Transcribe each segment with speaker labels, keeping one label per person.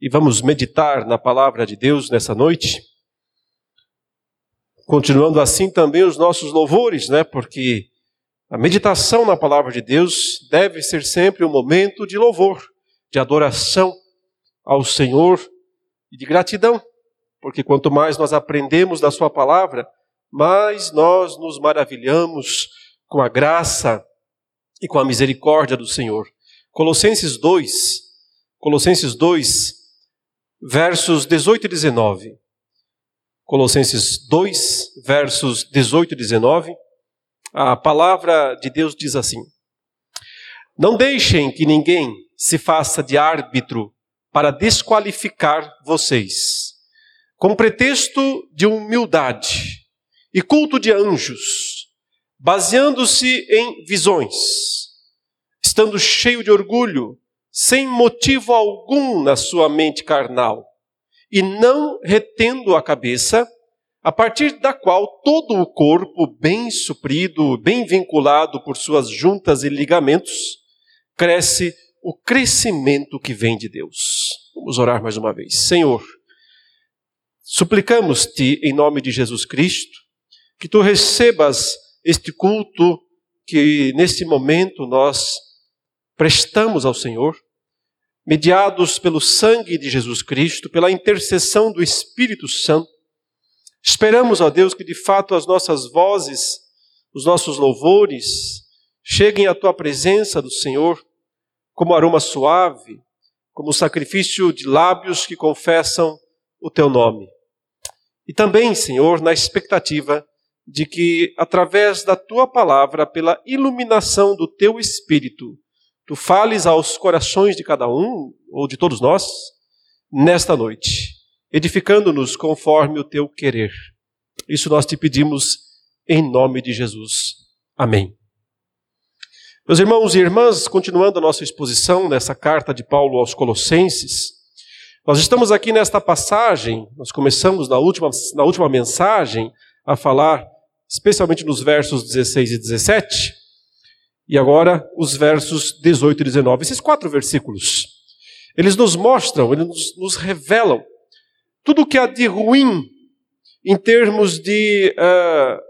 Speaker 1: e vamos meditar na palavra de Deus nessa noite. Continuando assim também os nossos louvores, né? Porque a meditação na palavra de Deus deve ser sempre um momento de louvor, de adoração ao Senhor e de gratidão, porque quanto mais nós aprendemos da Sua palavra, mais nós nos maravilhamos com a graça e com a misericórdia do Senhor. Colossenses 2, Colossenses 2, versos 18 e 19. Colossenses 2, versos 18 e 19 a palavra de Deus diz assim: Não deixem que ninguém se faça de árbitro para desqualificar vocês, com pretexto de humildade e culto de anjos, baseando-se em visões, estando cheio de orgulho, sem motivo algum na sua mente carnal, e não retendo a cabeça, a partir da qual todo o corpo, bem suprido, bem vinculado por suas juntas e ligamentos, cresce o crescimento que vem de Deus. Vamos orar mais uma vez. Senhor, suplicamos-te em nome de Jesus Cristo que tu recebas este culto que neste momento nós prestamos ao Senhor, mediados pelo sangue de Jesus Cristo, pela intercessão do Espírito Santo Esperamos, ó Deus, que de fato as nossas vozes, os nossos louvores, cheguem à tua presença do Senhor como aroma suave, como sacrifício de lábios que confessam o teu nome. E também, Senhor, na expectativa de que, através da tua palavra, pela iluminação do teu espírito, tu fales aos corações de cada um, ou de todos nós, nesta noite edificando-nos conforme o teu querer. Isso nós te pedimos em nome de Jesus. Amém. Meus irmãos e irmãs, continuando a nossa exposição nessa carta de Paulo aos Colossenses, nós estamos aqui nesta passagem, nós começamos na última, na última mensagem a falar, especialmente nos versos 16 e 17, e agora os versos 18 e 19. Esses quatro versículos, eles nos mostram, eles nos, nos revelam tudo que há de ruim em termos de uh,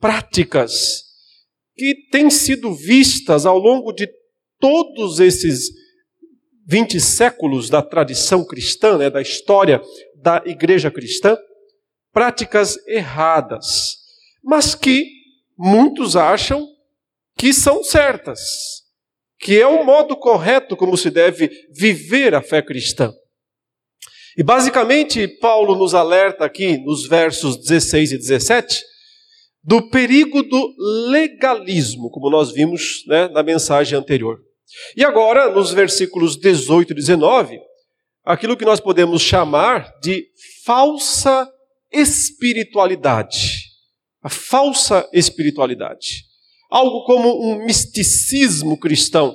Speaker 1: práticas que têm sido vistas ao longo de todos esses 20 séculos da tradição cristã, né, da história da igreja cristã, práticas erradas, mas que muitos acham que são certas, que é o modo correto como se deve viver a fé cristã. E basicamente, Paulo nos alerta aqui nos versos 16 e 17 do perigo do legalismo, como nós vimos né, na mensagem anterior. E agora, nos versículos 18 e 19, aquilo que nós podemos chamar de falsa espiritualidade. A falsa espiritualidade. Algo como um misticismo cristão,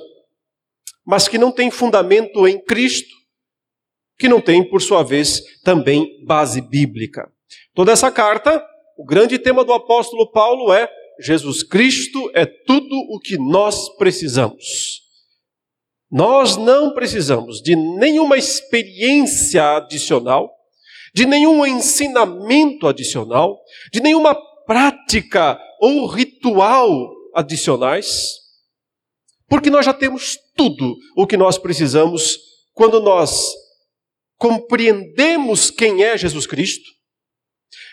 Speaker 1: mas que não tem fundamento em Cristo que não tem, por sua vez, também base bíblica. Toda essa carta, o grande tema do apóstolo Paulo é: Jesus Cristo é tudo o que nós precisamos. Nós não precisamos de nenhuma experiência adicional, de nenhum ensinamento adicional, de nenhuma prática ou ritual adicionais, porque nós já temos tudo o que nós precisamos quando nós compreendemos quem é Jesus Cristo,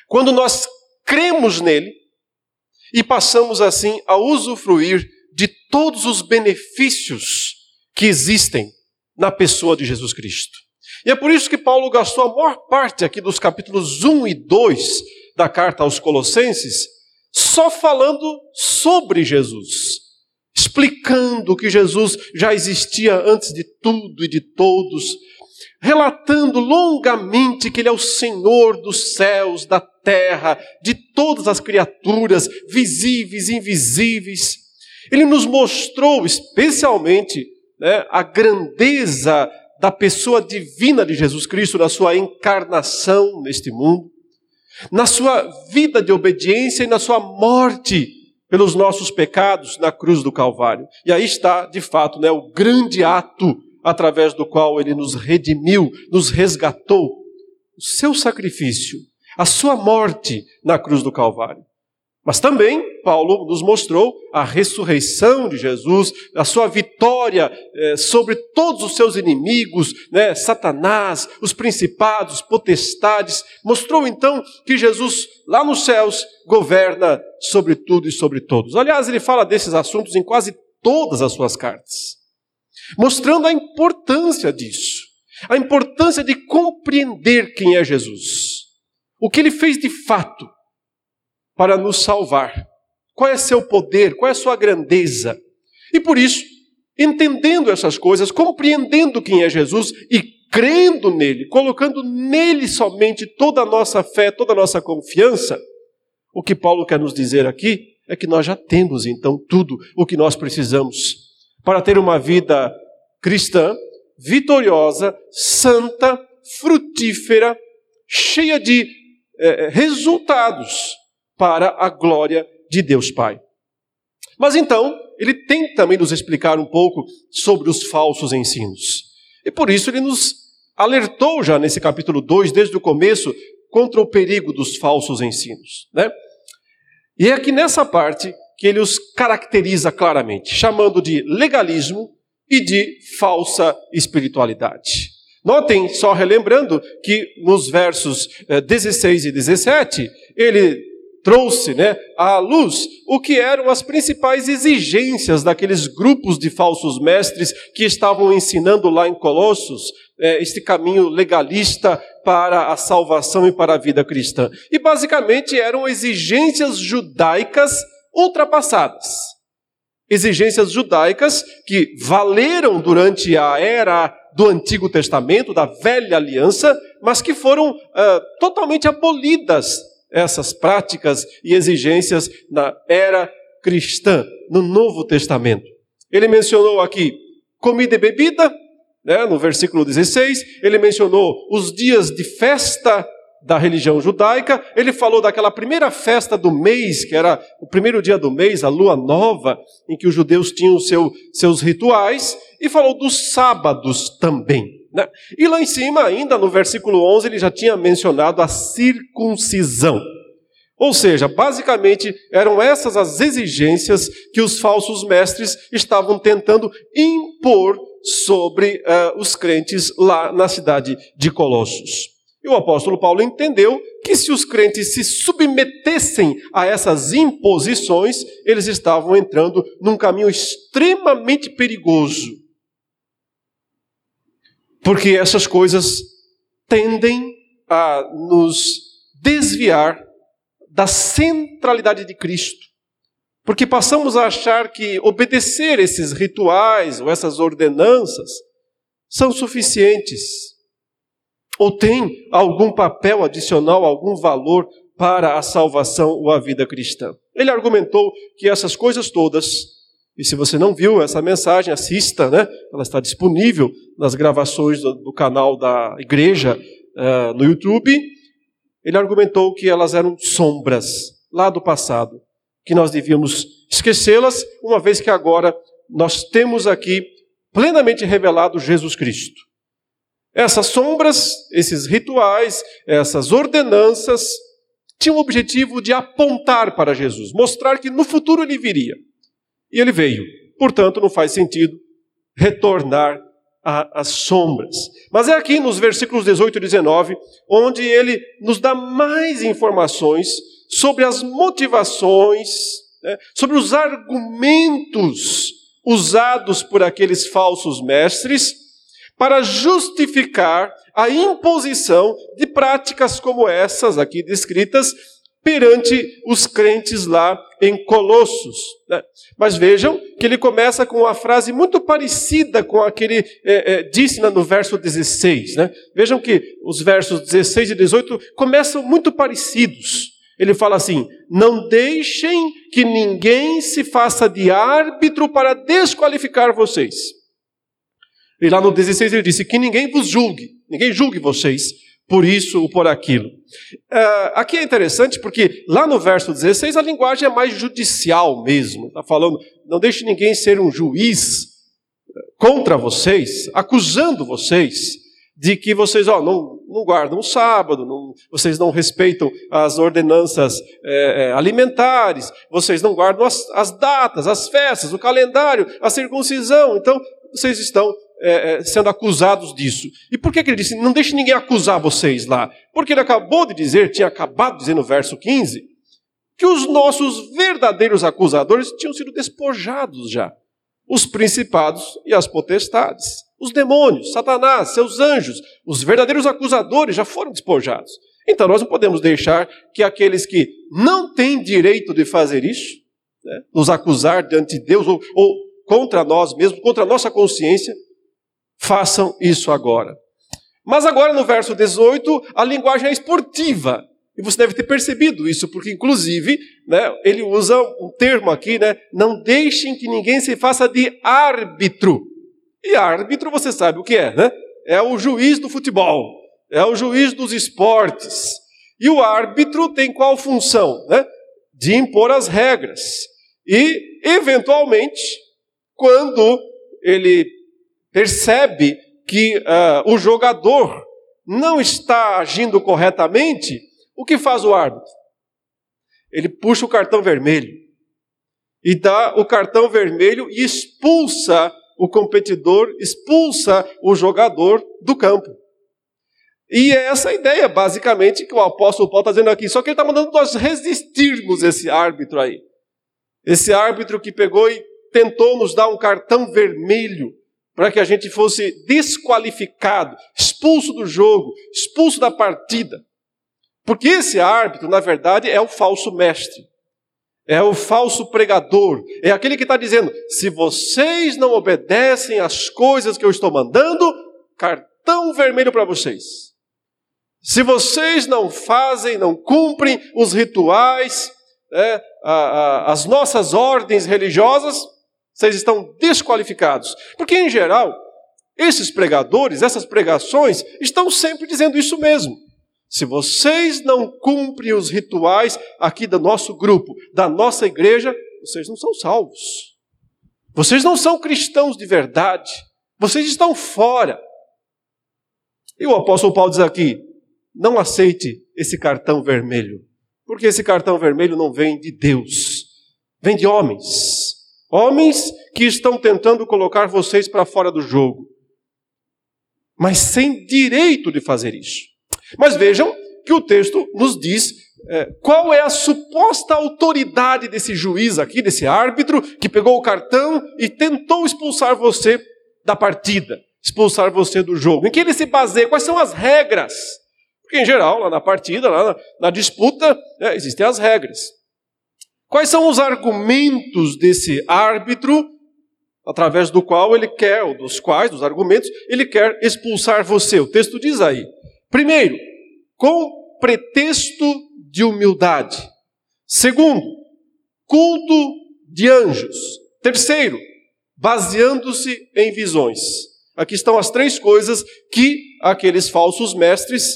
Speaker 1: quando nós cremos nele e passamos assim a usufruir de todos os benefícios que existem na pessoa de Jesus Cristo. E é por isso que Paulo gastou a maior parte aqui dos capítulos 1 e 2 da carta aos Colossenses só falando sobre Jesus, explicando que Jesus já existia antes de tudo e de todos, relatando longamente que Ele é o Senhor dos céus, da terra, de todas as criaturas, visíveis e invisíveis. Ele nos mostrou especialmente né, a grandeza da pessoa divina de Jesus Cristo, na sua encarnação neste mundo, na sua vida de obediência e na sua morte pelos nossos pecados na cruz do Calvário. E aí está, de fato, né, o grande ato através do qual ele nos redimiu, nos resgatou, o seu sacrifício, a sua morte na cruz do Calvário. Mas também Paulo nos mostrou a ressurreição de Jesus, a sua vitória eh, sobre todos os seus inimigos, né, Satanás, os principados, potestades. Mostrou então que Jesus, lá nos céus, governa sobre tudo e sobre todos. Aliás, ele fala desses assuntos em quase todas as suas cartas, mostrando a importância disso, a importância de compreender quem é Jesus, o que ele fez de fato para nos salvar. Qual é seu poder? Qual é sua grandeza? E por isso, entendendo essas coisas, compreendendo quem é Jesus e crendo nele, colocando nele somente toda a nossa fé, toda a nossa confiança, o que Paulo quer nos dizer aqui é que nós já temos então tudo o que nós precisamos para ter uma vida cristã, vitoriosa, santa, frutífera, cheia de eh, resultados para a glória de Deus Pai. Mas então, ele tem também nos explicar um pouco sobre os falsos ensinos. E por isso ele nos alertou já nesse capítulo 2, desde o começo, contra o perigo dos falsos ensinos. Né? E é aqui nessa parte que ele os caracteriza claramente, chamando de legalismo e de falsa espiritualidade. Notem, só relembrando, que nos versos 16 eh, e 17, ele trouxe né, à luz o que eram as principais exigências daqueles grupos de falsos mestres que estavam ensinando lá em Colossos é, este caminho legalista para a salvação e para a vida cristã. E basicamente eram exigências judaicas ultrapassadas. Exigências judaicas que valeram durante a era do Antigo Testamento, da velha aliança, mas que foram uh, totalmente abolidas essas práticas e exigências na era cristã, no Novo Testamento. Ele mencionou aqui comida e bebida, né, no versículo 16, ele mencionou os dias de festa da religião judaica, ele falou daquela primeira festa do mês, que era o primeiro dia do mês, a lua nova, em que os judeus tinham seu, seus rituais, e falou dos sábados também. Né? E lá em cima, ainda no versículo 11, ele já tinha mencionado a circuncisão. Ou seja, basicamente eram essas as exigências que os falsos mestres estavam tentando impor sobre uh, os crentes lá na cidade de Colossos. E o apóstolo Paulo entendeu que se os crentes se submetessem a essas imposições, eles estavam entrando num caminho extremamente perigoso porque essas coisas tendem a nos desviar da centralidade de Cristo. Porque passamos a achar que obedecer esses rituais ou essas ordenanças são suficientes, ou têm algum papel adicional, algum valor para a salvação ou a vida cristã. Ele argumentou que essas coisas todas e se você não viu essa mensagem, assista, né? Ela está disponível nas gravações do, do canal da igreja uh, no YouTube. Ele argumentou que elas eram sombras lá do passado, que nós devíamos esquecê-las, uma vez que agora nós temos aqui plenamente revelado Jesus Cristo. Essas sombras, esses rituais, essas ordenanças, tinham o objetivo de apontar para Jesus, mostrar que no futuro ele viria. E ele veio. Portanto, não faz sentido retornar às sombras. Mas é aqui nos versículos 18 e 19 onde ele nos dá mais informações sobre as motivações, né, sobre os argumentos usados por aqueles falsos mestres para justificar a imposição de práticas como essas aqui descritas perante os crentes lá em Colossos. Né? Mas vejam que ele começa com uma frase muito parecida com a que ele é, é, disse no verso 16. Né? Vejam que os versos 16 e 18 começam muito parecidos. Ele fala assim: Não deixem que ninguém se faça de árbitro para desqualificar vocês. E lá no 16 ele disse: Que ninguém vos julgue, ninguém julgue vocês por isso ou por aquilo. Uh, aqui é interessante porque lá no verso 16 a linguagem é mais judicial mesmo. Está falando, não deixe ninguém ser um juiz contra vocês, acusando vocês de que vocês ó, não, não guardam o sábado, não, vocês não respeitam as ordenanças é, é, alimentares, vocês não guardam as, as, datas, as festas, o calendário, a circuncisão. Então, vocês estão é, é sendo acusados disso. E por que, que ele disse, não deixe ninguém acusar vocês lá? Porque ele acabou de dizer, tinha acabado de dizer no verso 15, que os nossos verdadeiros acusadores tinham sido despojados já. Os principados e as potestades, os demônios, Satanás, seus anjos, os verdadeiros acusadores já foram despojados. Então nós não podemos deixar que aqueles que não têm direito de fazer isso, né, nos acusar diante de Deus ou, ou contra nós mesmos, contra a nossa consciência, façam isso agora. Mas agora no verso 18, a linguagem é esportiva. E você deve ter percebido isso, porque inclusive, né, ele usa um termo aqui, né, não deixem que ninguém se faça de árbitro. E árbitro você sabe o que é, né? É o juiz do futebol, é o juiz dos esportes. E o árbitro tem qual função, né? De impor as regras. E, eventualmente, quando ele percebe que uh, o jogador não está agindo corretamente, o que faz o árbitro? Ele puxa o cartão vermelho e dá o cartão vermelho e expulsa o competidor, expulsa o jogador do campo. E é essa ideia, basicamente, que o apóstolo Paulo está dizendo aqui. Só que ele está mandando nós resistirmos esse árbitro aí. Esse árbitro que pegou e tentou nos dar um cartão vermelho para que a gente fosse desqualificado, expulso do jogo, expulso da partida. Porque esse árbitro, na verdade, é o falso mestre, é o falso pregador, é aquele que está dizendo: se vocês não obedecem às coisas que eu estou mandando, cartão vermelho para vocês. Se vocês não fazem, não cumprem os rituais, é, a, a, as nossas ordens religiosas, vocês estão desqualificados. Porque, em geral, esses pregadores, essas pregações, estão sempre dizendo isso mesmo. Se vocês não cumprem os rituais aqui do nosso grupo, da nossa igreja, vocês não são salvos. Vocês não são cristãos de verdade. Vocês estão fora. E o apóstolo Paulo diz aqui: não aceite esse cartão vermelho, porque esse cartão vermelho não vem de Deus, vem de homens. Homens que estão tentando colocar vocês para fora do jogo, mas sem direito de fazer isso. Mas vejam que o texto nos diz é, qual é a suposta autoridade desse juiz aqui, desse árbitro, que pegou o cartão e tentou expulsar você da partida, expulsar você do jogo. Em que ele se baseia? Quais são as regras? Porque, em geral, lá na partida, lá na, na disputa, é, existem as regras. Quais são os argumentos desse árbitro, através do qual ele quer, ou dos quais, dos argumentos, ele quer expulsar você? O texto diz aí: Primeiro, com pretexto de humildade. Segundo, culto de anjos. Terceiro, baseando-se em visões. Aqui estão as três coisas que aqueles falsos mestres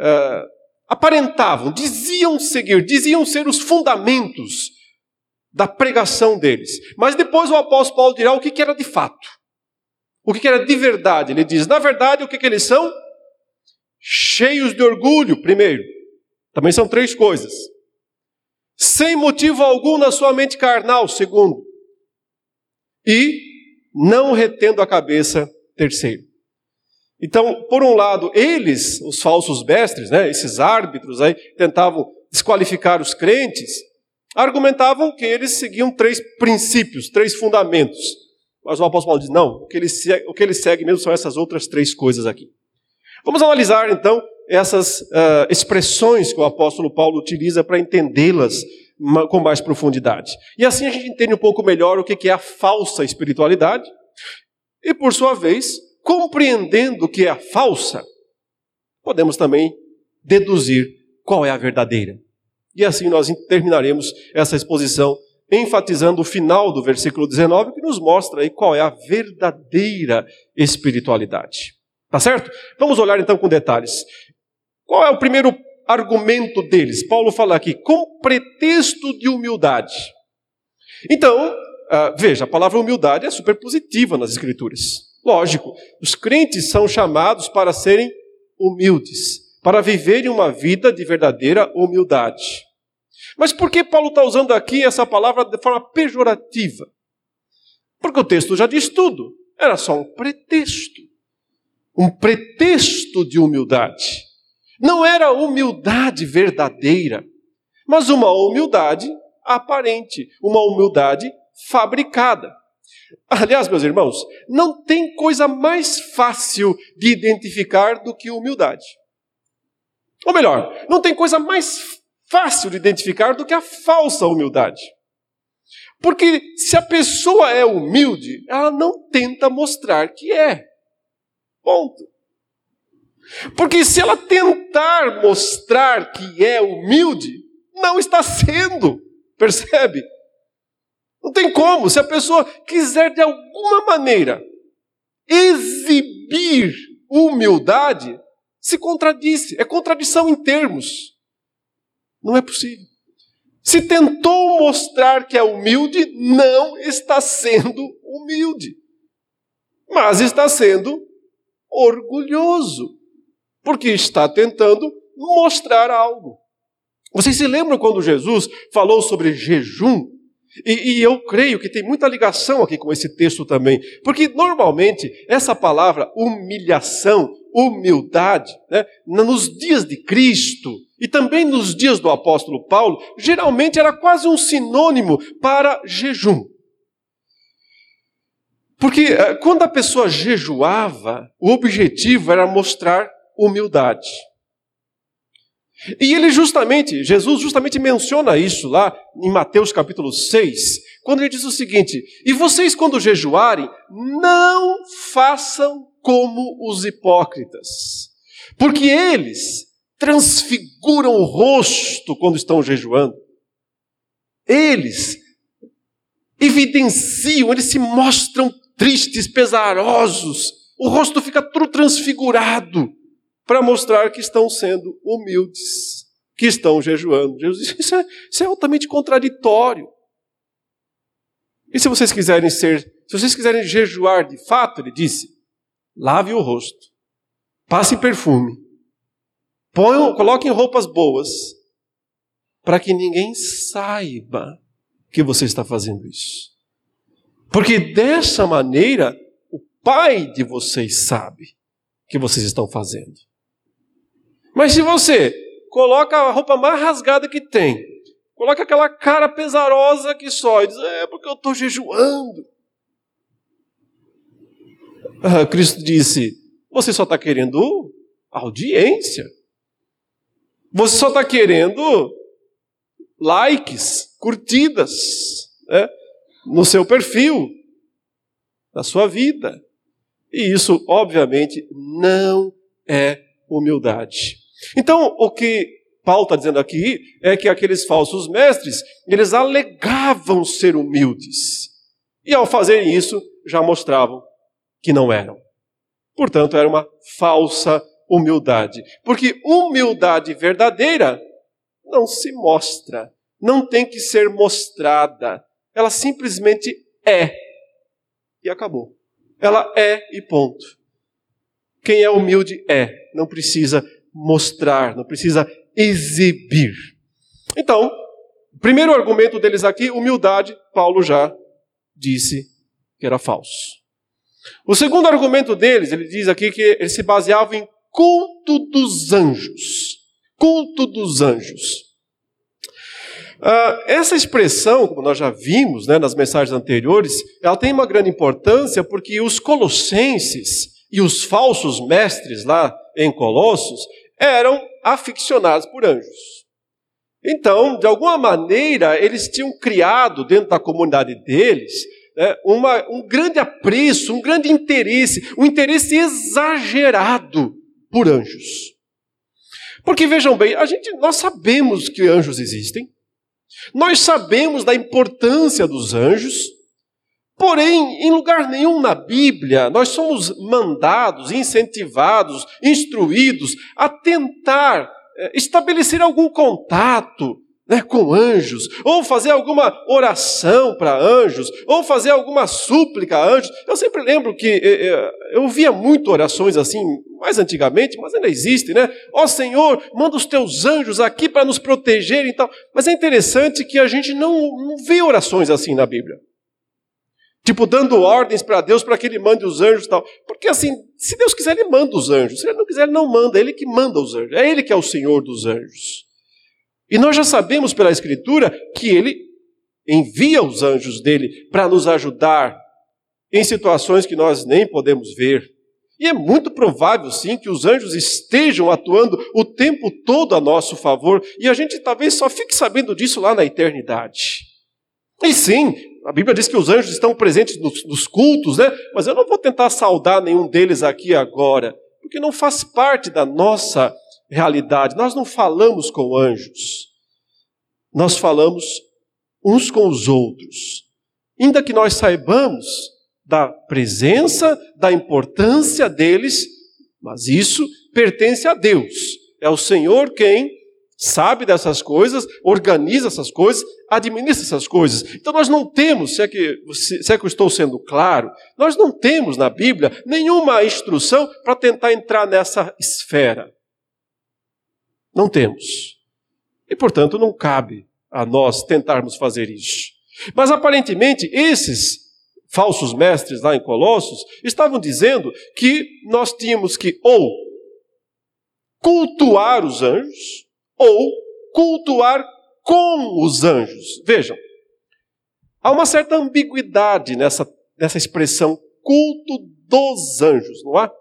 Speaker 1: uh, aparentavam, diziam seguir, diziam ser os fundamentos da pregação deles. Mas depois o apóstolo Paulo dirá o que, era de fato, o que, era de verdade. Ele diz: na verdade, o que, que eles são? cheios de orgulho, primeiro. Também são três coisas. Sem motivo algum na sua mente carnal, segundo. E não retendo a cabeça, terceiro. Então, por um lado, eles, os falsos mestres, né, esses árbitros aí, tentavam desqualificar os crentes, argumentavam que eles seguiam três princípios, três fundamentos. Mas o apóstolo Paulo diz: não, o que ele segue, o que ele segue mesmo são essas outras três coisas aqui. Vamos analisar então essas uh, expressões que o apóstolo Paulo utiliza para entendê-las com mais profundidade. E assim a gente entende um pouco melhor o que é a falsa espiritualidade e, por sua vez, compreendendo que é a falsa, podemos também deduzir qual é a verdadeira. E assim nós terminaremos essa exposição enfatizando o final do versículo 19, que nos mostra aí qual é a verdadeira espiritualidade. Tá certo? Vamos olhar então com detalhes. Qual é o primeiro argumento deles? Paulo fala aqui, com pretexto de humildade. Então, uh, veja, a palavra humildade é super positiva nas Escrituras. Lógico, os crentes são chamados para serem humildes, para viverem uma vida de verdadeira humildade. Mas por que Paulo está usando aqui essa palavra de forma pejorativa? Porque o texto já diz tudo. Era só um pretexto. Um pretexto de humildade. Não era humildade verdadeira, mas uma humildade aparente, uma humildade fabricada. Aliás, meus irmãos, não tem coisa mais fácil de identificar do que humildade. Ou melhor, não tem coisa mais fácil de identificar do que a falsa humildade. Porque se a pessoa é humilde, ela não tenta mostrar que é. Ponto. Porque se ela tentar mostrar que é humilde, não está sendo. Percebe? Não tem como. Se a pessoa quiser de alguma maneira exibir humildade, se contradisse. É contradição em termos. Não é possível. Se tentou mostrar que é humilde, não está sendo humilde, mas está sendo orgulhoso, porque está tentando mostrar algo. Vocês se lembram quando Jesus falou sobre jejum? E, e, eu creio que tem muita ligação aqui com esse texto também, porque normalmente essa palavra humilhação, humildade, né, nos dias de Cristo e também nos dias do apóstolo Paulo, geralmente era quase um sinônimo para jejum. Porque eh, quando a pessoa jejuava, o objetivo era mostrar humildade. E ele justamente, Jesus justamente menciona isso lá em Mateus capítulo 6, quando ele diz o seguinte: E vocês, quando jejuarem, não façam como os hipócritas, porque eles transfiguram o rosto quando estão jejuando. Eles evidenciam, eles se mostram tristes, pesarosos, o rosto fica tudo transfigurado para mostrar que estão sendo humildes, que estão jejuando. Jesus disse: isso é, isso é altamente contraditório. E se vocês quiserem ser, se vocês quiserem jejuar de fato, ele disse, lave o rosto, passe perfume, ponham, coloquem roupas boas, para que ninguém saiba que você está fazendo isso. Porque dessa maneira, o Pai de vocês sabe que vocês estão fazendo. Mas se você coloca a roupa mais rasgada que tem, coloca aquela cara pesarosa que só, e diz, é porque eu estou jejuando. Ah, Cristo disse, você só está querendo audiência. Você só está querendo likes, curtidas, né, no seu perfil, na sua vida. E isso, obviamente, não é humildade. Então, o que Paulo está dizendo aqui é que aqueles falsos mestres, eles alegavam ser humildes. E ao fazerem isso, já mostravam que não eram. Portanto, era uma falsa humildade. Porque humildade verdadeira não se mostra, não tem que ser mostrada. Ela simplesmente é. E acabou. Ela é e ponto. Quem é humilde é, não precisa mostrar, não precisa exibir. Então, primeiro argumento deles aqui, humildade, Paulo já disse que era falso. O segundo argumento deles, ele diz aqui que eles se baseavam em culto dos anjos. Culto dos anjos. Uh, essa expressão, como nós já vimos né, nas mensagens anteriores, ela tem uma grande importância porque os colossenses e os falsos mestres lá em Colossos, eram aficionados por anjos. Então, de alguma maneira, eles tinham criado dentro da comunidade deles né, uma, um grande apreço, um grande interesse, um interesse exagerado por anjos. Porque vejam bem, a gente, nós sabemos que anjos existem, nós sabemos da importância dos anjos, Porém, em lugar nenhum na Bíblia, nós somos mandados, incentivados, instruídos a tentar eh, estabelecer algum contato né, com anjos, ou fazer alguma oração para anjos, ou fazer alguma súplica a anjos. Eu sempre lembro que eh, eh, eu via muito orações assim, mais antigamente, mas ainda existe, né? Ó oh, Senhor, manda os teus anjos aqui para nos proteger e tal. Mas é interessante que a gente não, não vê orações assim na Bíblia. Tipo, dando ordens para Deus para que ele mande os anjos e tal. Porque assim, se Deus quiser, ele manda os anjos. Se ele não quiser, ele não manda. É ele que manda os anjos. É ele que é o Senhor dos anjos. E nós já sabemos pela Escritura que ele envia os anjos dele para nos ajudar em situações que nós nem podemos ver. E é muito provável, sim, que os anjos estejam atuando o tempo todo a nosso favor, e a gente talvez só fique sabendo disso lá na eternidade. E sim, a Bíblia diz que os anjos estão presentes nos, nos cultos, né? Mas eu não vou tentar saudar nenhum deles aqui agora, porque não faz parte da nossa realidade. Nós não falamos com anjos, nós falamos uns com os outros. Ainda que nós saibamos da presença, da importância deles, mas isso pertence a Deus. É o Senhor quem sabe dessas coisas, organiza essas coisas, administra essas coisas. Então nós não temos, se é que, se é que eu estou sendo claro, nós não temos na Bíblia nenhuma instrução para tentar entrar nessa esfera. Não temos. E, portanto, não cabe a nós tentarmos fazer isso. Mas aparentemente, esses falsos mestres lá em Colossos estavam dizendo que nós tínhamos que ou cultuar os anjos ou cultuar com os anjos. Vejam, há uma certa ambiguidade nessa, nessa expressão culto dos anjos, não há?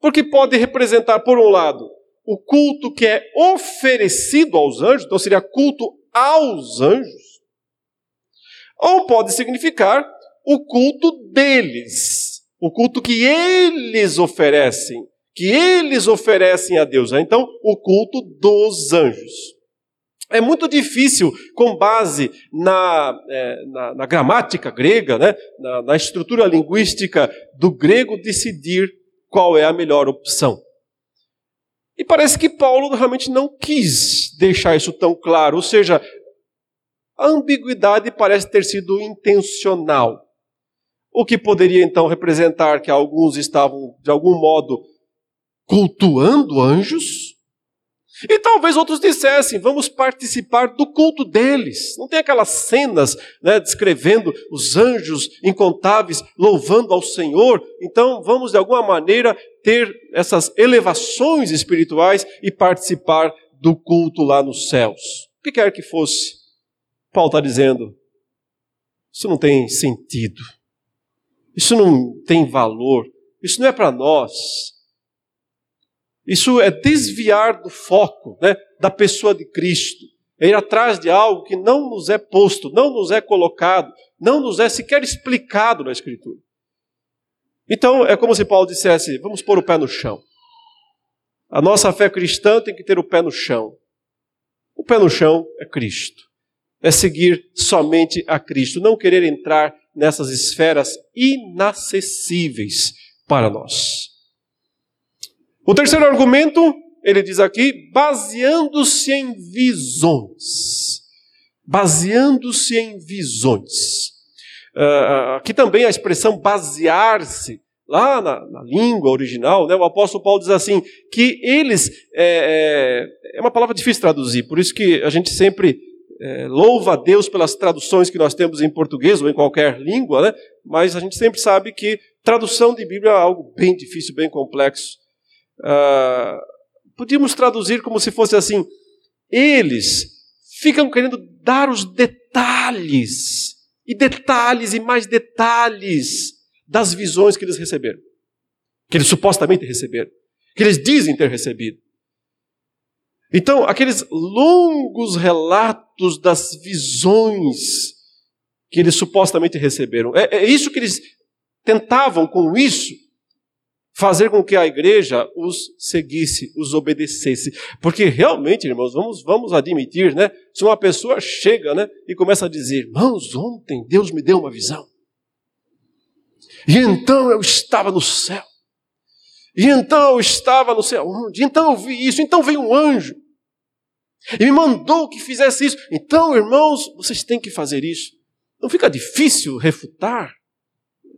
Speaker 1: Porque pode representar, por um lado, o culto que é oferecido aos anjos, então seria culto aos anjos, ou pode significar o culto deles, o culto que eles oferecem, que eles oferecem a Deus. Então, o culto dos anjos. É muito difícil, com base na, é, na, na gramática grega, né, na, na estrutura linguística do grego, decidir qual é a melhor opção. E parece que Paulo realmente não quis deixar isso tão claro, ou seja, a ambiguidade parece ter sido intencional. O que poderia então representar que alguns estavam, de algum modo, cultuando anjos, e talvez outros dissessem: vamos participar do culto deles. Não tem aquelas cenas né, descrevendo os anjos incontáveis louvando ao Senhor. Então vamos de alguma maneira ter essas elevações espirituais e participar do culto lá nos céus. O que quer que fosse, Paulo está dizendo: isso não tem sentido, isso não tem valor, isso não é para nós. Isso é desviar do foco né, da pessoa de Cristo. É ir atrás de algo que não nos é posto, não nos é colocado, não nos é sequer explicado na Escritura. Então, é como se Paulo dissesse: vamos pôr o pé no chão. A nossa fé cristã tem que ter o pé no chão. O pé no chão é Cristo. É seguir somente a Cristo, não querer entrar nessas esferas inacessíveis para nós. O terceiro argumento, ele diz aqui, baseando-se em visões. Baseando-se em visões. Uh, aqui também a expressão basear-se, lá na, na, língua original, né, o apóstolo Paulo diz assim, que eles, é, é, é uma palavra difícil de traduzir, por isso que a gente sempre é, louva a Deus pelas traduções que nós temos em português ou em qualquer língua, né, mas a gente sempre sabe que tradução de Bíblia é algo bem difícil, bem complexo. Uh, podíamos traduzir como se fosse assim: eles ficam querendo dar os detalhes, e detalhes e mais detalhes das visões que eles receberam, que eles supostamente receberam, que eles dizem ter recebido. Então, aqueles longos relatos das visões que eles supostamente receberam, é, é isso que eles tentavam com isso fazer com que a igreja os seguisse, os obedecesse. Porque realmente, irmãos, vamos, vamos admitir, né? Se uma pessoa chega né, e começa a dizer, irmãos, ontem Deus me deu uma visão. E então eu estava no céu. E então eu estava no céu onde? Então eu vi isso, então veio um anjo. E me mandou que fizesse isso. Então, irmãos, vocês têm que fazer isso. Não fica difícil refutar.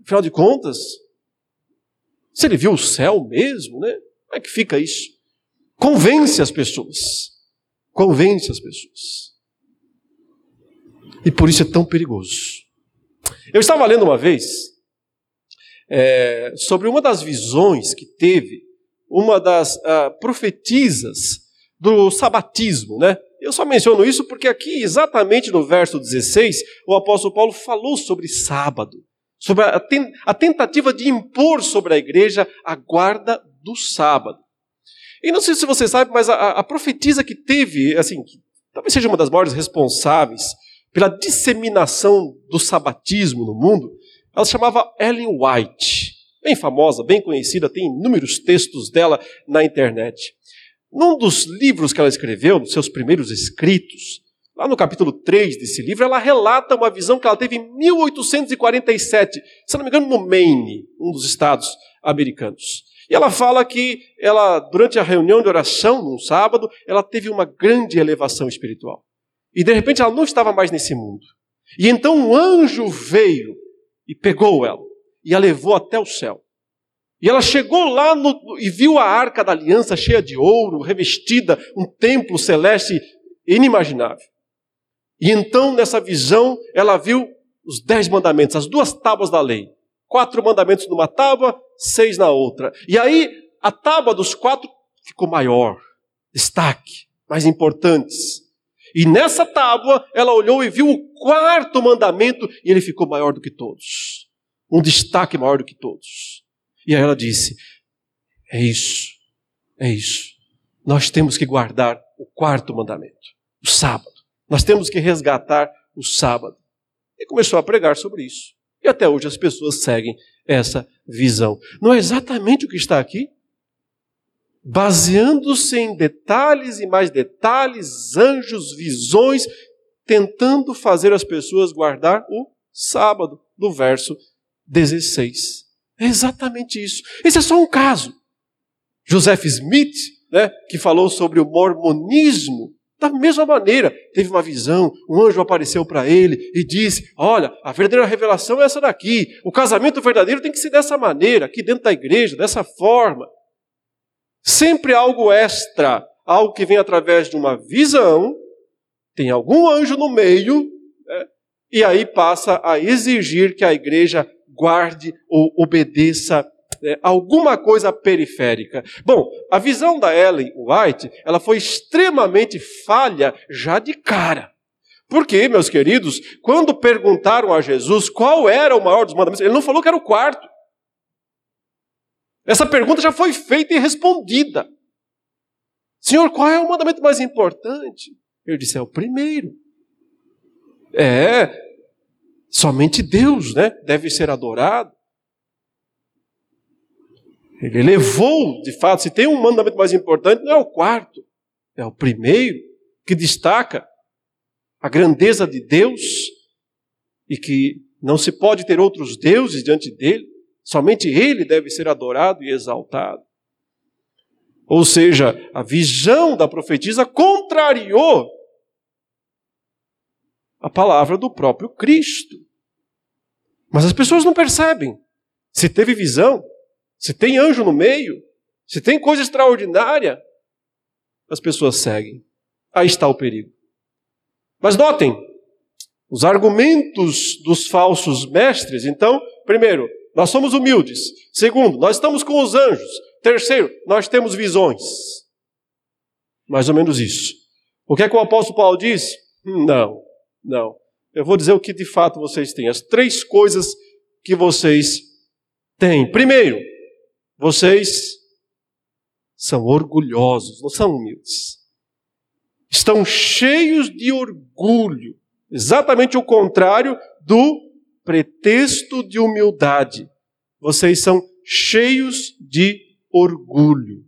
Speaker 1: Afinal de contas, se ele viu o céu mesmo, né? Como é que fica isso? Convence as pessoas. Convence as pessoas. E por isso é tão perigoso. Eu estava lendo uma vez é, sobre uma das visões que teve uma das uh, profetisas do sabatismo, né? Eu só menciono isso porque aqui, exatamente no verso 16, o apóstolo Paulo falou sobre sábado, sobre a, a tentativa de impor sobre a igreja a guarda do sábado. E não sei se você sabe, mas a, a profetisa que teve, assim, que talvez seja uma das maiores responsáveis pela disseminação do sabatismo no mundo, ela se chamava Ellen White. Bem famosa, bem conhecida, tem inúmeros textos dela na internet. Num dos livros que ela escreveu, nos seus primeiros escritos, lá no capítulo 3 desse livro, ela relata uma visão que ela teve em 1847, se não me engano, no Maine, um dos estados americanos. E ela fala que ela, durante a reunião de oração, num sábado, ela teve uma grande elevação espiritual. E de repente ela não estava mais nesse mundo. E então um anjo veio e pegou ela e a levou até o céu. E ela chegou lá no, e viu a arca da aliança cheia de ouro, revestida, um templo celeste inimaginável. E então, nessa visão, ela viu os dez mandamentos, as duas tábuas da lei. Quatro mandamentos numa tábua, seis na outra. E aí, a tábua dos quatro ficou maior, destaque, mais importantes. E nessa tábua, ela olhou e viu o quarto mandamento, e ele ficou maior do que todos um destaque maior do que todos. E aí ela disse: É isso, é isso. Nós temos que guardar o quarto mandamento, o sábado. Nós temos que resgatar o sábado. E começou a pregar sobre isso. E até hoje as pessoas seguem essa visão. Não é exatamente o que está aqui? Baseando-se em detalhes e mais detalhes, anjos, visões, tentando fazer as pessoas guardar o sábado, do verso 16. É exatamente isso. Esse é só um caso. Joseph Smith, né, que falou sobre o mormonismo, da mesma maneira, teve uma visão, um anjo apareceu para ele e disse: Olha, a verdadeira revelação é essa daqui. O casamento verdadeiro tem que ser dessa maneira, aqui dentro da igreja, dessa forma. Sempre algo extra, algo que vem através de uma visão, tem algum anjo no meio, né, e aí passa a exigir que a igreja guarde ou obedeça é, alguma coisa periférica. Bom, a visão da Ellen White, ela foi extremamente falha já de cara. Porque, meus queridos, quando perguntaram a Jesus qual era o maior dos mandamentos, ele não falou que era o quarto. Essa pergunta já foi feita e respondida. Senhor, qual é o mandamento mais importante? Ele disse: é o primeiro. É, Somente Deus né, deve ser adorado. Ele elevou, de fato, se tem um mandamento mais importante, não é o quarto, é o primeiro, que destaca a grandeza de Deus e que não se pode ter outros deuses diante dele, somente ele deve ser adorado e exaltado. Ou seja, a visão da profetisa contrariou a palavra do próprio Cristo. Mas as pessoas não percebem. Se teve visão, se tem anjo no meio, se tem coisa extraordinária, as pessoas seguem. Aí está o perigo. Mas notem, os argumentos dos falsos mestres, então, primeiro, nós somos humildes. Segundo, nós estamos com os anjos. Terceiro, nós temos visões. Mais ou menos isso. O que é que o apóstolo Paulo diz? Não. Não. Eu vou dizer o que de fato vocês têm. As três coisas que vocês têm. Primeiro, vocês são orgulhosos, não são humildes. Estão cheios de orgulho. Exatamente o contrário do pretexto de humildade. Vocês são cheios de orgulho.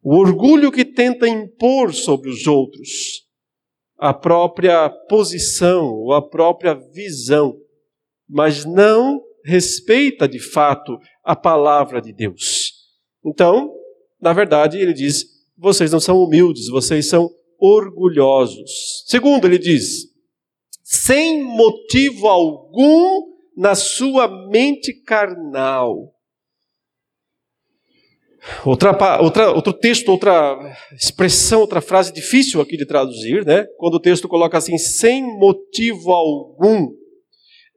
Speaker 1: O orgulho que tenta impor sobre os outros a própria posição ou a própria visão, mas não respeita de fato a palavra de Deus. Então, na verdade, ele diz: vocês não são humildes, vocês são orgulhosos. Segundo, ele diz: sem motivo algum na sua mente carnal. Outra, outra, outro texto, outra expressão, outra frase difícil aqui de traduzir, né? Quando o texto coloca assim, sem motivo algum,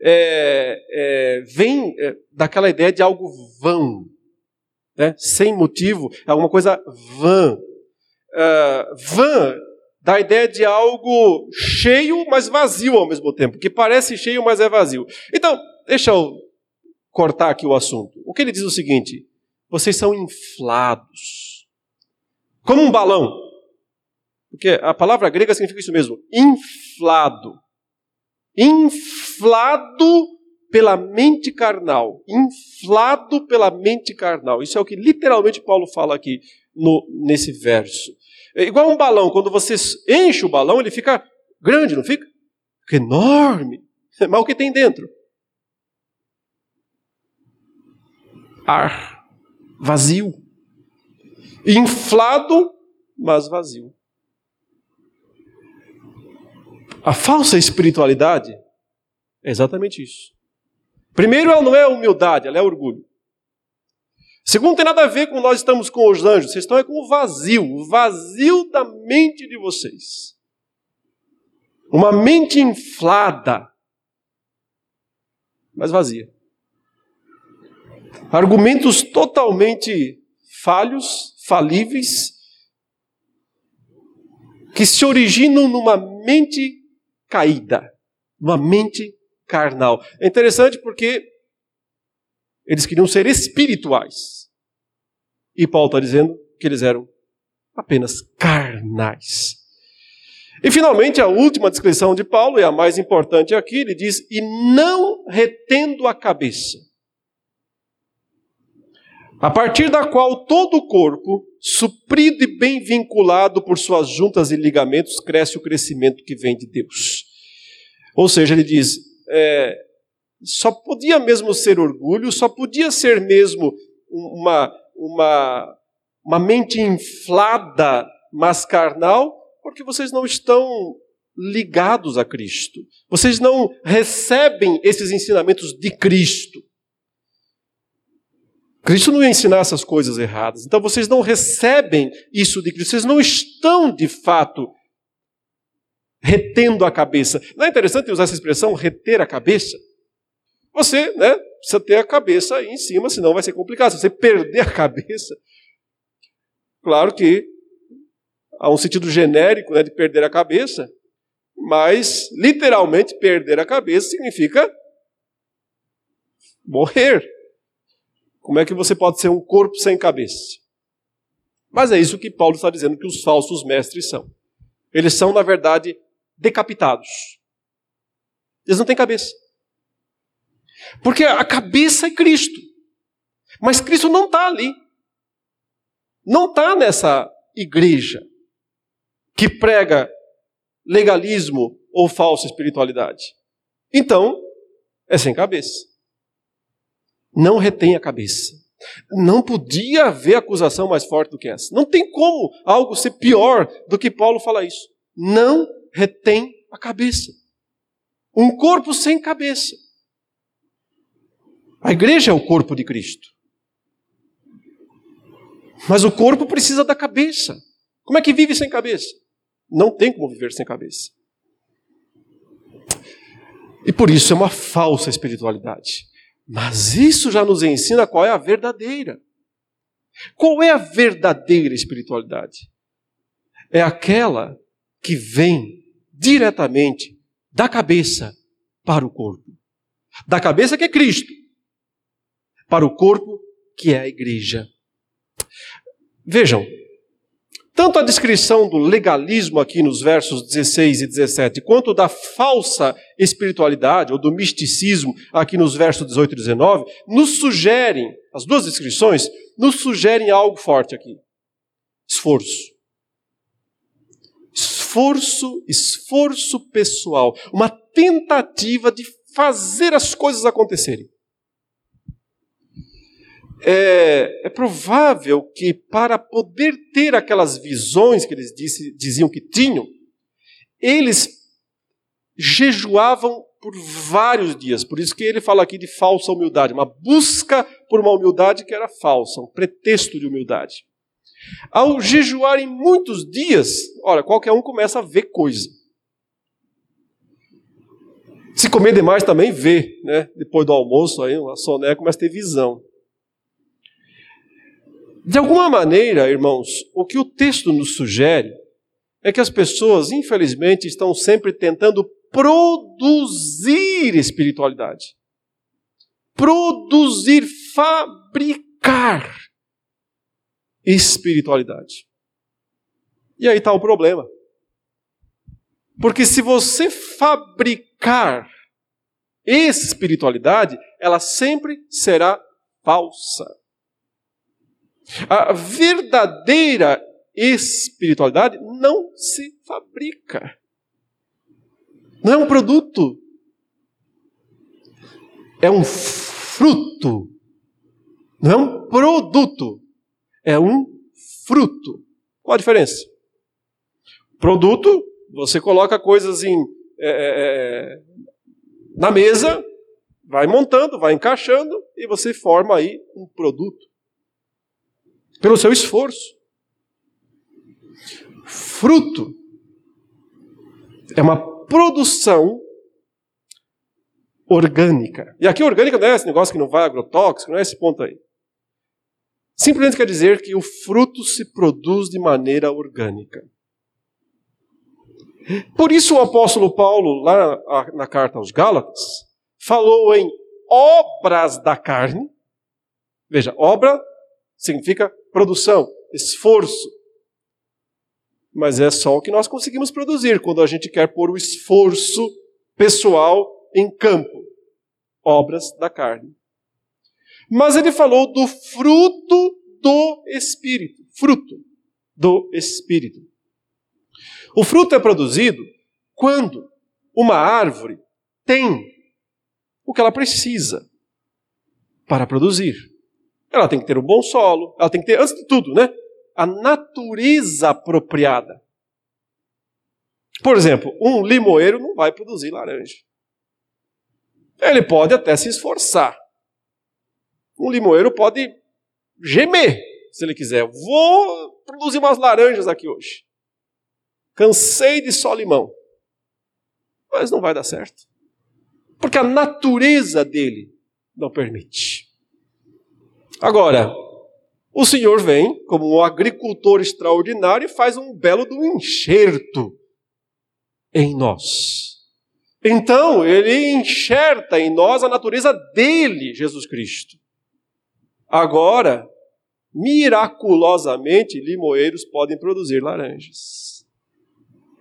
Speaker 1: é, é, vem é, daquela ideia de algo vão, né? sem motivo, é alguma coisa vã. Uh, vã dá a ideia de algo cheio, mas vazio ao mesmo tempo, que parece cheio, mas é vazio. Então, deixa eu cortar aqui o assunto. O que ele diz é o seguinte: vocês são inflados. Como um balão. Porque a palavra grega significa isso mesmo: inflado. Inflado pela mente carnal. Inflado pela mente carnal. Isso é o que literalmente Paulo fala aqui no, nesse verso. É igual um balão, quando você enche o balão, ele fica grande, não fica? Fica enorme. Mas o que tem dentro? Ar vazio. Inflado, mas vazio. A falsa espiritualidade é exatamente isso. Primeiro, ela não é humildade, ela é orgulho. Segundo, tem nada a ver com nós estamos com os anjos, vocês estão é com o vazio, o vazio da mente de vocês. Uma mente inflada, mas vazia. Argumentos totalmente falhos, falíveis, que se originam numa mente caída, numa mente carnal. É interessante porque eles queriam ser espirituais. E Paulo está dizendo que eles eram apenas carnais. E finalmente, a última descrição de Paulo, e a mais importante aqui, ele diz: e não retendo a cabeça a partir da qual todo o corpo, suprido e bem vinculado por suas juntas e ligamentos, cresce o crescimento que vem de Deus. Ou seja, ele diz: é, só podia mesmo ser orgulho, só podia ser mesmo uma, uma, uma mente inflada, mas carnal, porque vocês não estão ligados a Cristo. Vocês não recebem esses ensinamentos de Cristo. Cristo não ia ensinar essas coisas erradas. Então vocês não recebem isso de Cristo. Vocês não estão, de fato, retendo a cabeça. Não é interessante usar essa expressão, reter a cabeça? Você, né, precisa ter a cabeça aí em cima, senão vai ser complicado. Se você perder a cabeça, claro que há um sentido genérico né, de perder a cabeça, mas literalmente perder a cabeça significa morrer. Como é que você pode ser um corpo sem cabeça? Mas é isso que Paulo está dizendo que os falsos mestres são. Eles são, na verdade, decapitados. Eles não têm cabeça. Porque a cabeça é Cristo. Mas Cristo não está ali. Não está nessa igreja que prega legalismo ou falsa espiritualidade. Então, é sem cabeça não retém a cabeça. Não podia haver acusação mais forte do que essa. Não tem como algo ser pior do que Paulo falar isso. Não retém a cabeça. Um corpo sem cabeça. A igreja é o corpo de Cristo. Mas o corpo precisa da cabeça. Como é que vive sem cabeça? Não tem como viver sem cabeça. E por isso é uma falsa espiritualidade. Mas isso já nos ensina qual é a verdadeira. Qual é a verdadeira espiritualidade? É aquela que vem diretamente da cabeça para o corpo. Da cabeça que é Cristo, para o corpo que é a igreja. Vejam, tanto a descrição do legalismo aqui nos versos 16 e 17, quanto da falsa espiritualidade ou do misticismo aqui nos versos 18 e 19, nos sugerem, as duas descrições, nos sugerem algo forte aqui: esforço. Esforço, esforço pessoal, uma tentativa de fazer as coisas acontecerem. É, é, provável que para poder ter aquelas visões que eles disse, diziam que tinham, eles jejuavam por vários dias. Por isso que ele fala aqui de falsa humildade, uma busca por uma humildade que era falsa, um pretexto de humildade. Ao jejuar em muitos dias, olha, qualquer um começa a ver coisa. Se comer demais também vê, né? Depois do almoço aí, uma soné começa a ter visão. De alguma maneira, irmãos, o que o texto nos sugere é que as pessoas, infelizmente, estão sempre tentando produzir espiritualidade. Produzir, fabricar espiritualidade. E aí está o problema. Porque se você fabricar espiritualidade, ela sempre será falsa. A verdadeira espiritualidade não se fabrica. Não é um produto. É um fruto. Não é um produto. É um fruto. Qual a diferença? Produto, você coloca coisas em, é, é, é, na mesa, vai montando, vai encaixando e você forma aí um produto. Pelo seu esforço. Fruto é uma produção orgânica. E aqui orgânica não é esse negócio que não vai agrotóxico, não é esse ponto aí. Simplesmente quer dizer que o fruto se produz de maneira orgânica. Por isso o apóstolo Paulo, lá na carta aos Gálatas, falou em obras da carne. Veja, obra significa produção, esforço mas é só o que nós conseguimos produzir quando a gente quer pôr o esforço pessoal em campo obras da carne. Mas ele falou do fruto do Espírito. Fruto do Espírito. O fruto é produzido quando uma árvore tem o que ela precisa para produzir. Ela tem que ter um bom solo, ela tem que ter, antes de tudo, né? a natureza apropriada. Por exemplo, um limoeiro não vai produzir laranja. Ele pode até se esforçar. Um limoeiro pode gemer, se ele quiser. Vou produzir umas laranjas aqui hoje. Cansei de só limão. Mas não vai dar certo. Porque a natureza dele não permite. Agora, o Senhor vem como um agricultor extraordinário e faz um belo do enxerto em nós. Então, ele enxerta em nós a natureza dele, Jesus Cristo. Agora, miraculosamente, limoeiros podem produzir laranjas.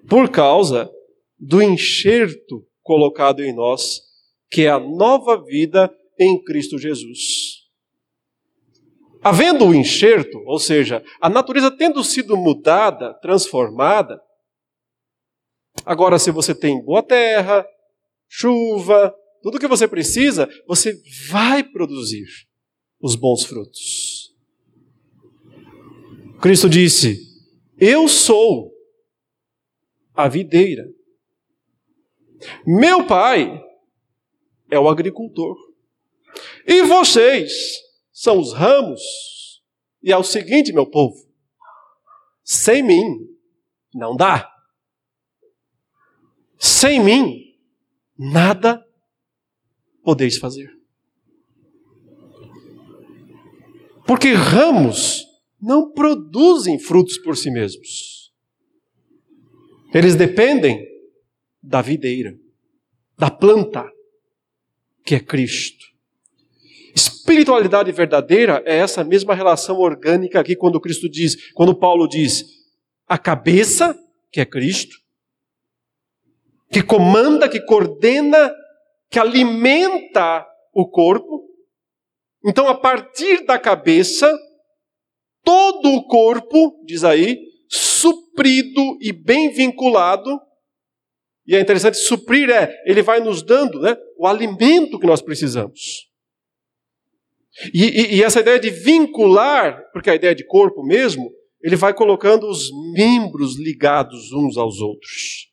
Speaker 1: Por causa do enxerto colocado em nós, que é a nova vida em Cristo Jesus. Havendo o enxerto, ou seja, a natureza tendo sido mudada, transformada, agora se você tem boa terra, chuva, tudo o que você precisa, você vai produzir os bons frutos. Cristo disse: Eu sou a videira. Meu pai é o agricultor. E vocês são os ramos. E é o seguinte, meu povo: sem mim não dá. Sem mim nada podeis fazer. Porque ramos não produzem frutos por si mesmos. Eles dependem da videira, da planta, que é Cristo. Espiritualidade verdadeira é essa mesma relação orgânica aqui quando Cristo diz, quando Paulo diz, a cabeça, que é Cristo, que comanda, que coordena, que alimenta o corpo. Então, a partir da cabeça, todo o corpo, diz aí, suprido e bem vinculado. E é interessante, suprir é, ele vai nos dando né, o alimento que nós precisamos. E, e, e, essa ideia de vincular, porque a ideia de corpo mesmo, ele vai colocando os membros ligados uns aos outros.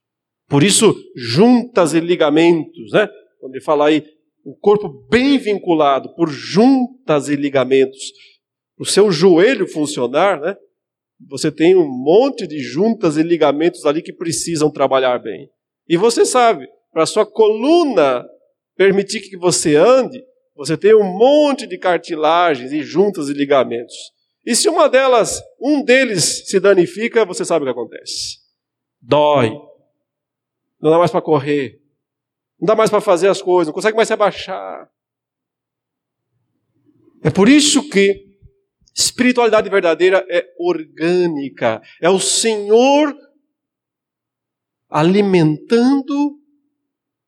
Speaker 1: Por isso, juntas e ligamentos, né? Quando ele fala aí, o corpo bem vinculado por juntas e ligamentos. O seu joelho funcionar, né? Você tem um monte de juntas e ligamentos ali que precisam trabalhar bem. E você sabe, para a sua coluna permitir que você ande, você tem um monte de cartilagens e juntas e ligamentos. E se uma delas, um deles se danifica, você sabe o que acontece. Dói. Não dá mais para correr. Não dá mais para fazer as coisas, não consegue mais se abaixar. É por isso que espiritualidade verdadeira é orgânica. É o Senhor alimentando,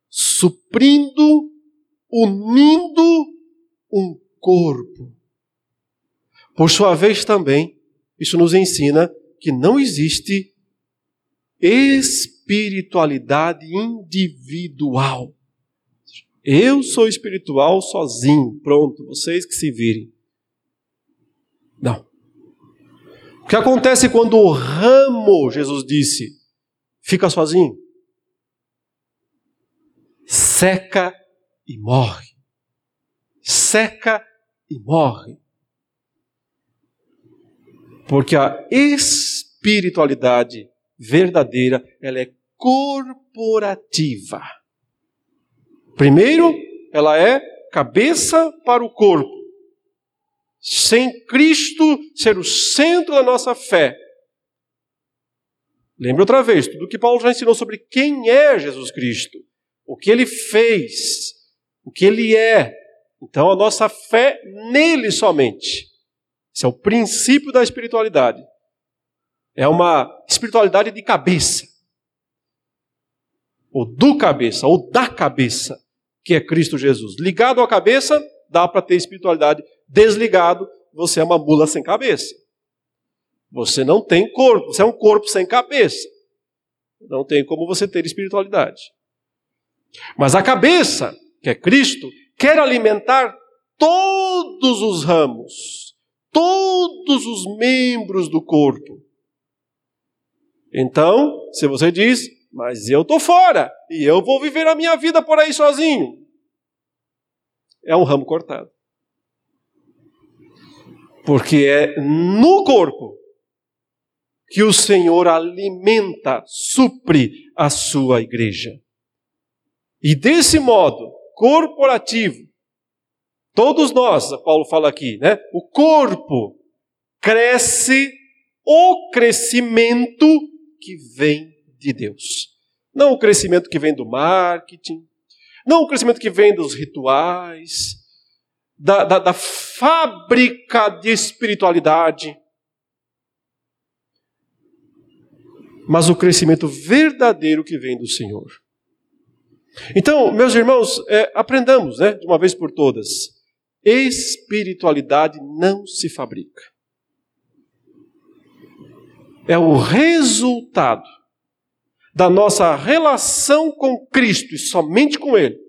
Speaker 1: suprindo, unindo um corpo. Por sua vez, também, isso nos ensina que não existe espiritualidade individual. Eu sou espiritual sozinho, pronto, vocês que se virem. Não. O que acontece quando o ramo, Jesus disse, fica sozinho? Seca e morre. Seca e morre. Porque a espiritualidade verdadeira, ela é corporativa. Primeiro, ela é cabeça para o corpo. Sem Cristo ser o centro da nossa fé. Lembra outra vez, tudo que Paulo já ensinou sobre quem é Jesus Cristo, o que ele fez, o que ele é. Então a nossa fé nele somente. Esse é o princípio da espiritualidade. É uma espiritualidade de cabeça. Ou do cabeça, ou da cabeça, que é Cristo Jesus. Ligado à cabeça, dá para ter espiritualidade. Desligado, você é uma mula sem cabeça. Você não tem corpo, você é um corpo sem cabeça. Não tem como você ter espiritualidade. Mas a cabeça, que é Cristo, quer alimentar todos os ramos, todos os membros do corpo. Então, se você diz, mas eu estou fora e eu vou viver a minha vida por aí sozinho, é um ramo cortado. Porque é no corpo que o Senhor alimenta, supre a sua igreja. E desse modo, corporativo, todos nós, Paulo fala aqui, né? O corpo cresce o crescimento que vem de Deus. Não o crescimento que vem do marketing, não o crescimento que vem dos rituais, da, da, da fábrica de espiritualidade, mas o crescimento verdadeiro que vem do Senhor. Então, meus irmãos, é, aprendamos, né, de uma vez por todas, espiritualidade não se fabrica. É o resultado da nossa relação com Cristo e somente com Ele,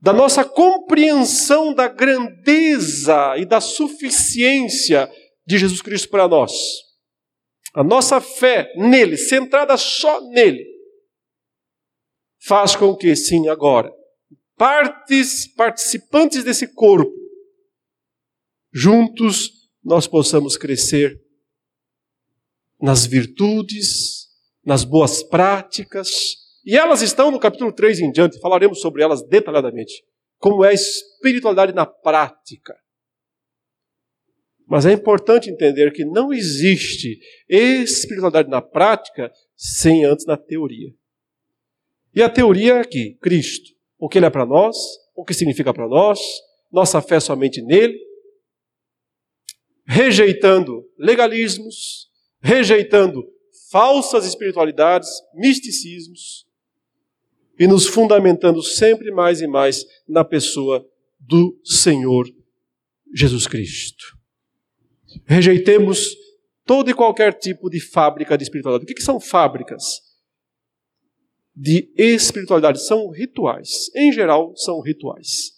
Speaker 1: da nossa compreensão da grandeza e da suficiência de Jesus Cristo para nós. A nossa fé nele, centrada só nele, faz com que, sim, agora, partes, participantes desse corpo, juntos nós possamos crescer nas virtudes, nas boas práticas, e elas estão no capítulo 3 em diante, falaremos sobre elas detalhadamente. Como é a espiritualidade na prática. Mas é importante entender que não existe espiritualidade na prática sem antes na teoria. E a teoria é aqui, Cristo. O que ele é para nós, o que significa para nós, nossa fé somente nele, rejeitando legalismos, rejeitando falsas espiritualidades, misticismos, e nos fundamentando sempre mais e mais na pessoa do Senhor Jesus Cristo. Rejeitemos todo e qualquer tipo de fábrica de espiritualidade. O que, são fábricas de espiritualidade? São rituais. Em geral, são rituais.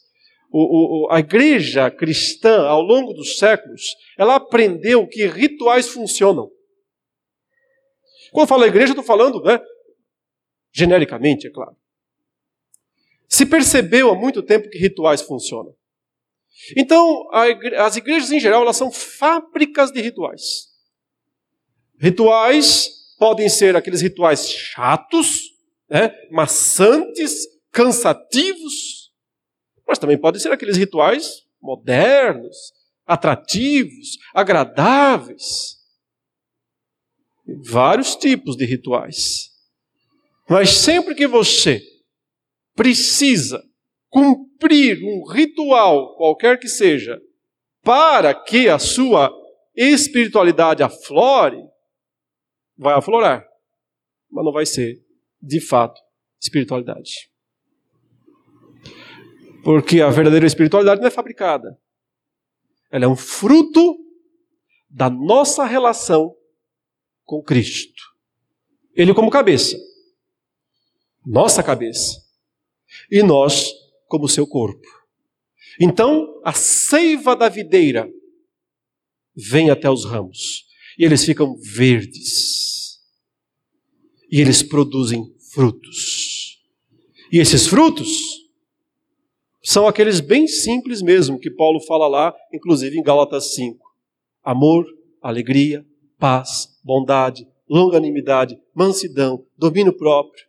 Speaker 1: o, o, a igreja cristã, ao longo dos séculos, ela aprendeu que rituais funcionam. Quando eu falo igreja, eu estou falando, né, genericamente, é claro. Se percebeu há muito tempo que rituais funcionam. Então, igre as igrejas em geral, elas são fábricas de rituais. Rituais podem ser aqueles rituais chatos, né, maçantes, cansativos, mas também podem ser aqueles rituais modernos, atrativos, agradáveis. Vários tipos de rituais. Mas sempre que você precisa cumprir um ritual, qualquer que seja, para que a sua espiritualidade aflore, vai aflorar, mas não vai ser, de fato, espiritualidade. Porque a verdadeira espiritualidade não é fabricada. Ela é um fruto da nossa relação com Cristo. Ele como cabeça. Nossa cabeça. E nós como seu corpo. Então, a seiva da videira vem até os ramos. E eles ficam verdes. E eles produzem frutos. E esses frutos são aqueles bem simples mesmo que Paulo fala lá, inclusive em Gálatas 5. Amor, alegria, paz, bondade, longanimidade, mansidão, domínio próprio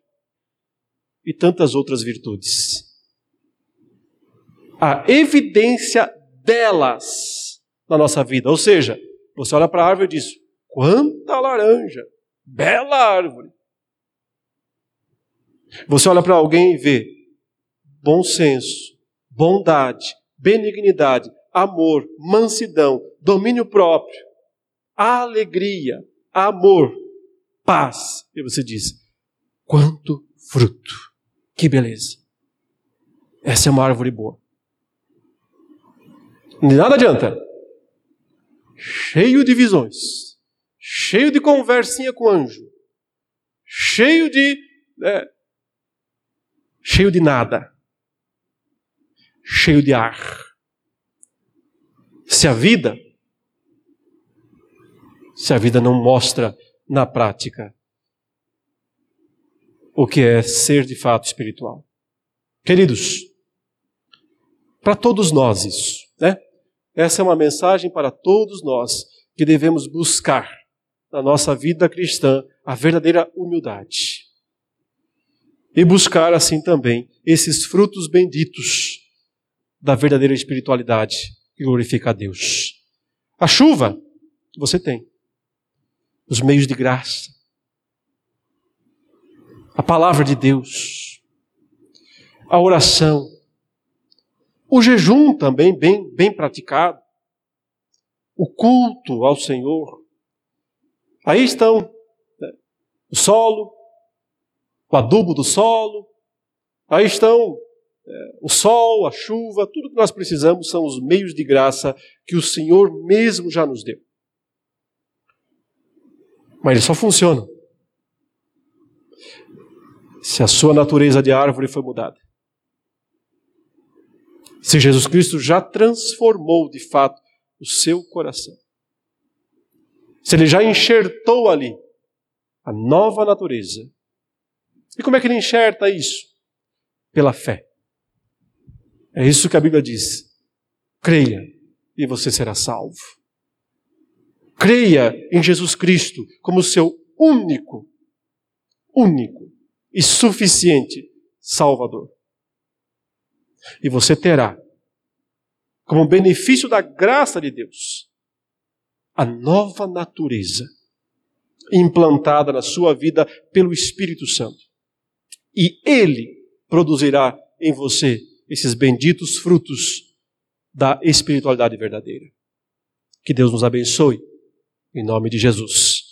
Speaker 1: e tantas outras virtudes. A evidência delas na nossa vida, ou seja, você olha para a árvore e diz: quanta laranja, bela árvore. Você olha para alguém e vê bom senso, bondade, benignidade, amor, mansidão, domínio próprio, alegria, amor, paz. E você diz: quanto fruto, que beleza. Essa é uma árvore boa. Nada adianta. Cheio de visões, cheio de conversinha com anjo, cheio de. É, cheio de nada cheio de ar. Se a vida, se a vida não mostra na prática o que é ser de fato espiritual. Queridos, para todos nós isso, né? Essa é uma mensagem para todos nós que devemos buscar na nossa vida cristã a verdadeira humildade. E buscar assim também esses frutos benditos da verdadeira espiritualidade que glorifica a Deus. A chuva, você tem. Os meios de graça. A palavra de Deus. A oração. O jejum também bem, bem praticado. O culto ao Senhor. Aí estão né, o solo, o adubo do solo. Aí estão o sol, a chuva, tudo que nós precisamos são os meios de graça que o Senhor mesmo já nos deu. Mas eles só funcionam se a sua natureza de árvore foi mudada. Se Jesus Cristo já transformou de fato o seu coração. Se ele já enxertou ali a nova natureza. E como é que ele enxerta isso? Pela fé. É isso que a Bíblia diz. Creia e você será salvo. Creia em Jesus Cristo como seu único, único e suficiente Salvador. E você terá, como benefício da graça de Deus, a nova natureza implantada na sua vida pelo Espírito Santo. E Ele produzirá em você esses benditos frutos da espiritualidade verdadeira. Que Deus nos abençoe, em nome de Jesus.